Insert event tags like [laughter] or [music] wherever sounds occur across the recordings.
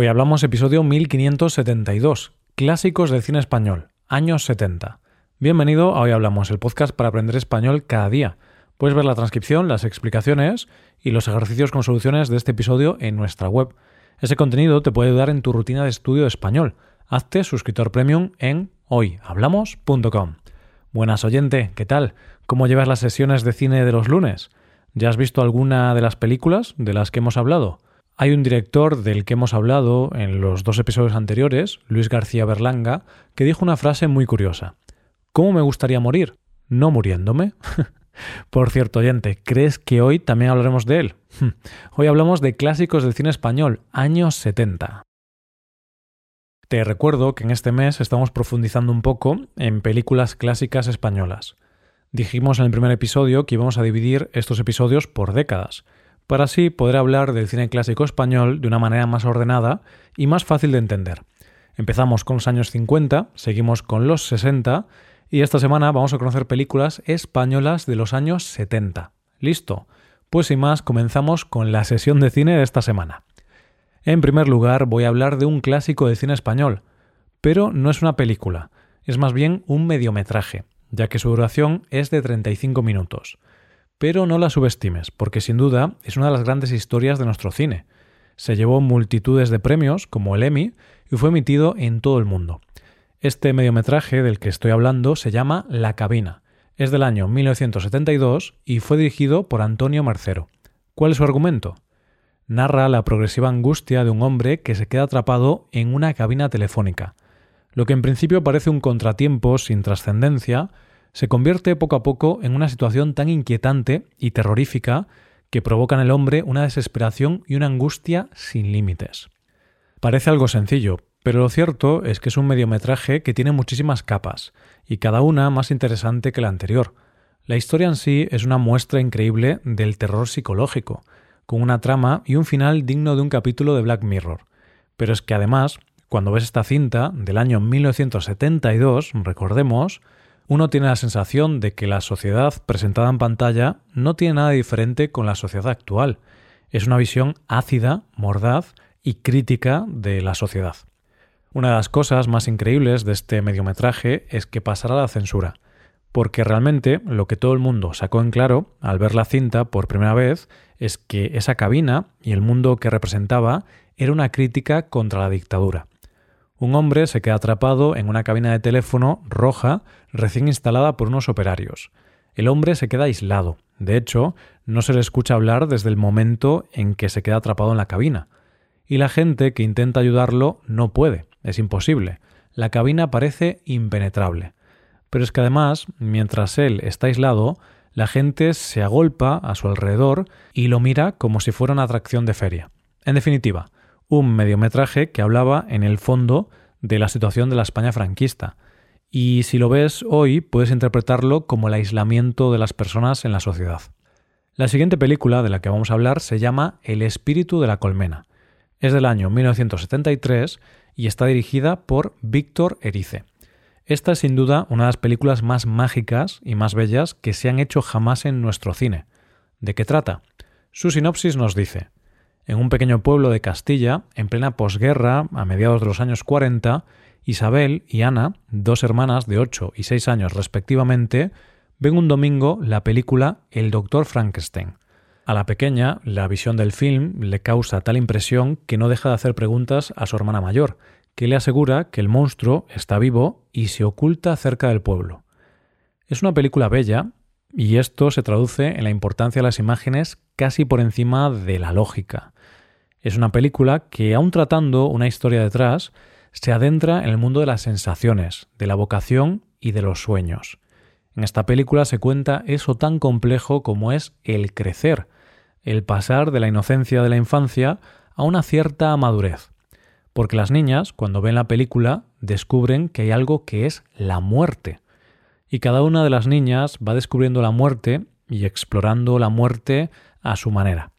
Hoy hablamos episodio 1572, Clásicos del cine español, años 70. Bienvenido a Hoy Hablamos, el podcast para aprender español cada día. Puedes ver la transcripción, las explicaciones y los ejercicios con soluciones de este episodio en nuestra web. Ese contenido te puede ayudar en tu rutina de estudio de español. Hazte suscriptor premium en hoyhablamos.com. Buenas oyente, ¿qué tal? ¿Cómo llevas las sesiones de cine de los lunes? ¿Ya has visto alguna de las películas de las que hemos hablado? Hay un director del que hemos hablado en los dos episodios anteriores, Luis García Berlanga, que dijo una frase muy curiosa. ¿Cómo me gustaría morir? ¿No muriéndome? [laughs] Por cierto, oyente, ¿crees que hoy también hablaremos de él? [laughs] Hoy hablamos de clásicos del cine español, años 70. Te recuerdo que en este mes estamos profundizando un poco en películas clásicas españolas. Dijimos en el primer episodio que íbamos a dividir estos episodios por décadas, para así poder hablar del cine clásico español de una manera más ordenada y más fácil de entender. Empezamos con los años 50, seguimos con los 60 y esta semana vamos a conocer películas españolas de los años 70. ¿Listo? Pues sin más, comenzamos con la sesión de cine de esta semana. En primer lugar, voy a hablar de un clásico de cine español, pero no es una película, es más bien un mediometraje, ya que su duración es de 35 minutos. Pero no la subestimes, porque sin duda es una de las grandes historias de nuestro cine. Se llevó multitudes de premios, como el Emmy, y fue emitido en todo el mundo. Este mediometraje del que estoy hablando se llama La cabina. Es del año 1972 y fue dirigido por Antonio Marcero. ¿Cuál es su argumento? Narra la progresiva angustia de un hombre que se queda atrapado en una cabina telefónica. Lo que en principio parece un contratiempo sin trascendencia, se convierte poco a poco en una situación tan inquietante y terrorífica que provoca en el hombre una desesperación y una angustia sin límites. Parece algo sencillo, pero lo cierto es que es un mediometraje que tiene muchísimas capas, y cada una más interesante que la anterior. La historia en sí es una muestra increíble del terror psicológico, con una trama y un final digno de un capítulo de Black Mirror. Pero es que además, cuando ves esta cinta del año 1972, recordemos, uno tiene la sensación de que la sociedad presentada en pantalla no tiene nada diferente con la sociedad actual. Es una visión ácida, mordaz y crítica de la sociedad. Una de las cosas más increíbles de este mediometraje es que pasará la censura, porque realmente lo que todo el mundo sacó en claro al ver la cinta por primera vez es que esa cabina y el mundo que representaba era una crítica contra la dictadura. Un hombre se queda atrapado en una cabina de teléfono roja recién instalada por unos operarios. El hombre se queda aislado. De hecho, no se le escucha hablar desde el momento en que se queda atrapado en la cabina. Y la gente que intenta ayudarlo no puede, es imposible. La cabina parece impenetrable. Pero es que además, mientras él está aislado, la gente se agolpa a su alrededor y lo mira como si fuera una atracción de feria. En definitiva, un mediometraje que hablaba en el fondo de la situación de la España franquista. Y si lo ves hoy, puedes interpretarlo como el aislamiento de las personas en la sociedad. La siguiente película de la que vamos a hablar se llama El espíritu de la colmena. Es del año 1973 y está dirigida por Víctor Erice. Esta es sin duda una de las películas más mágicas y más bellas que se han hecho jamás en nuestro cine. ¿De qué trata? Su sinopsis nos dice en un pequeño pueblo de Castilla, en plena posguerra, a mediados de los años 40, Isabel y Ana, dos hermanas de 8 y 6 años respectivamente, ven un domingo la película El Doctor Frankenstein. A la pequeña, la visión del film le causa tal impresión que no deja de hacer preguntas a su hermana mayor, que le asegura que el monstruo está vivo y se oculta cerca del pueblo. Es una película bella, y esto se traduce en la importancia de las imágenes casi por encima de la lógica. Es una película que, aun tratando una historia detrás, se adentra en el mundo de las sensaciones, de la vocación y de los sueños. En esta película se cuenta eso tan complejo como es el crecer, el pasar de la inocencia de la infancia a una cierta madurez. Porque las niñas, cuando ven la película, descubren que hay algo que es la muerte. Y cada una de las niñas va descubriendo la muerte y explorando la muerte a su manera.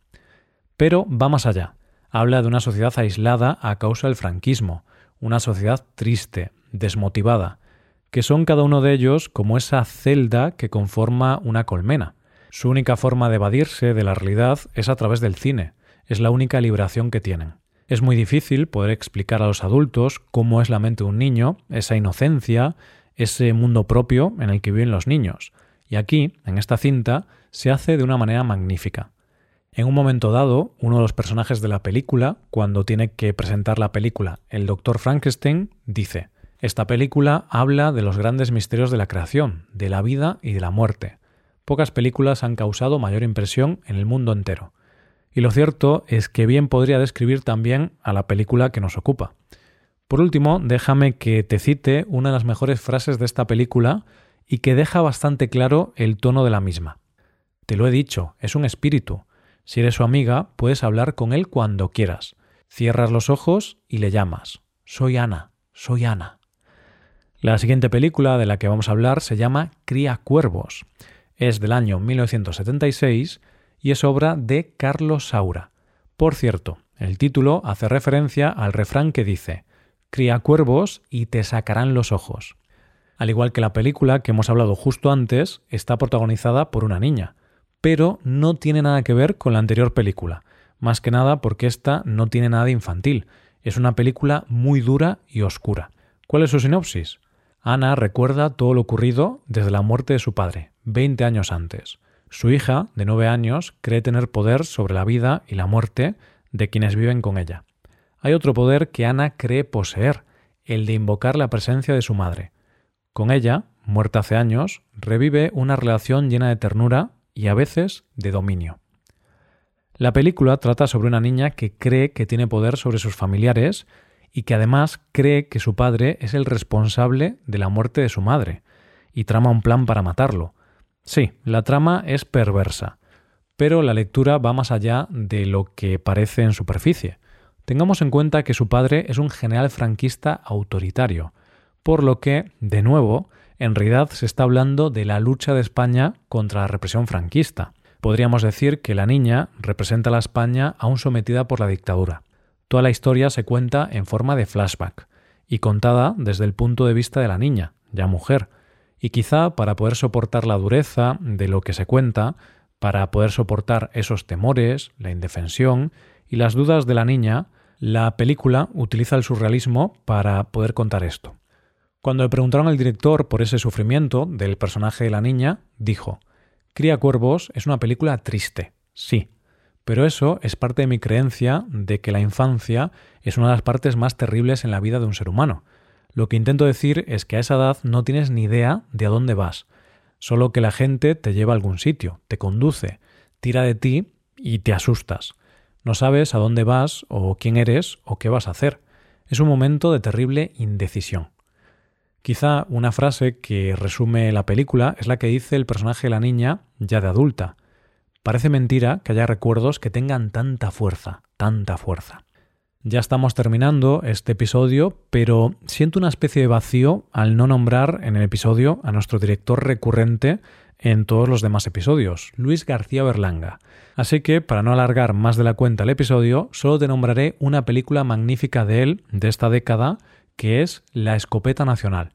Pero va más allá habla de una sociedad aislada a causa del franquismo, una sociedad triste, desmotivada, que son cada uno de ellos como esa celda que conforma una colmena. Su única forma de evadirse de la realidad es a través del cine, es la única liberación que tienen. Es muy difícil poder explicar a los adultos cómo es la mente de un niño, esa inocencia, ese mundo propio en el que viven los niños. Y aquí, en esta cinta, se hace de una manera magnífica. En un momento dado, uno de los personajes de la película, cuando tiene que presentar la película, el Dr. Frankenstein, dice, esta película habla de los grandes misterios de la creación, de la vida y de la muerte. Pocas películas han causado mayor impresión en el mundo entero. Y lo cierto es que bien podría describir también a la película que nos ocupa. Por último, déjame que te cite una de las mejores frases de esta película y que deja bastante claro el tono de la misma. Te lo he dicho, es un espíritu. Si eres su amiga, puedes hablar con él cuando quieras. Cierras los ojos y le llamas. Soy Ana, soy Ana. La siguiente película de la que vamos a hablar se llama Cría Cuervos. Es del año 1976 y es obra de Carlos Saura. Por cierto, el título hace referencia al refrán que dice Cría cuervos y te sacarán los ojos. Al igual que la película que hemos hablado justo antes, está protagonizada por una niña, pero no tiene nada que ver con la anterior película, más que nada porque esta no tiene nada de infantil, es una película muy dura y oscura. ¿Cuál es su sinopsis? Ana recuerda todo lo ocurrido desde la muerte de su padre, 20 años antes. Su hija, de 9 años, cree tener poder sobre la vida y la muerte de quienes viven con ella. Hay otro poder que Ana cree poseer, el de invocar la presencia de su madre. Con ella, muerta hace años, revive una relación llena de ternura y a veces de dominio. La película trata sobre una niña que cree que tiene poder sobre sus familiares y que además cree que su padre es el responsable de la muerte de su madre, y trama un plan para matarlo. Sí, la trama es perversa, pero la lectura va más allá de lo que parece en superficie. Tengamos en cuenta que su padre es un general franquista autoritario, por lo que, de nuevo, en realidad se está hablando de la lucha de España contra la represión franquista. Podríamos decir que la niña representa a la España aún sometida por la dictadura. Toda la historia se cuenta en forma de flashback y contada desde el punto de vista de la niña, ya mujer, y quizá para poder soportar la dureza de lo que se cuenta, para poder soportar esos temores, la indefensión y las dudas de la niña, la película utiliza el surrealismo para poder contar esto. Cuando le preguntaron al director por ese sufrimiento del personaje de la niña, dijo, Cría Cuervos es una película triste, sí, pero eso es parte de mi creencia de que la infancia es una de las partes más terribles en la vida de un ser humano. Lo que intento decir es que a esa edad no tienes ni idea de a dónde vas, solo que la gente te lleva a algún sitio, te conduce, tira de ti y te asustas. No sabes a dónde vas o quién eres o qué vas a hacer. Es un momento de terrible indecisión. Quizá una frase que resume la película es la que dice el personaje de la niña ya de adulta. Parece mentira que haya recuerdos que tengan tanta fuerza, tanta fuerza. Ya estamos terminando este episodio, pero siento una especie de vacío al no nombrar en el episodio a nuestro director recurrente en todos los demás episodios, Luis García Berlanga. Así que, para no alargar más de la cuenta el episodio, solo te nombraré una película magnífica de él, de esta década, que es La Escopeta Nacional.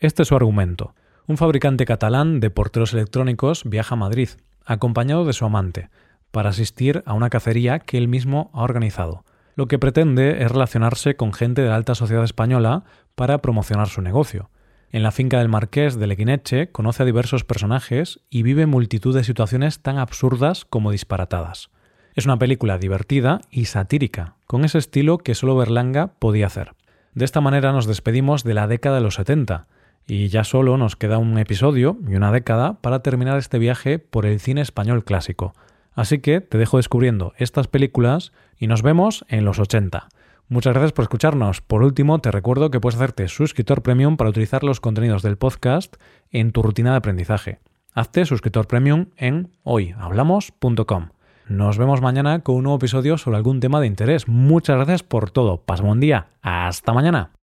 Este es su argumento. Un fabricante catalán de porteros electrónicos viaja a Madrid, acompañado de su amante, para asistir a una cacería que él mismo ha organizado. Lo que pretende es relacionarse con gente de la alta sociedad española para promocionar su negocio. En la finca del marqués de Leguineche conoce a diversos personajes y vive multitud de situaciones tan absurdas como disparatadas. Es una película divertida y satírica, con ese estilo que solo Berlanga podía hacer. De esta manera nos despedimos de la década de los 70, y ya solo nos queda un episodio y una década para terminar este viaje por el cine español clásico. Así que te dejo descubriendo estas películas y nos vemos en los 80. Muchas gracias por escucharnos. Por último, te recuerdo que puedes hacerte suscriptor premium para utilizar los contenidos del podcast en tu rutina de aprendizaje. Hazte suscriptor premium en hoyhablamos.com. Nos vemos mañana con un nuevo episodio sobre algún tema de interés. Muchas gracias por todo. Pasa buen día. Hasta mañana.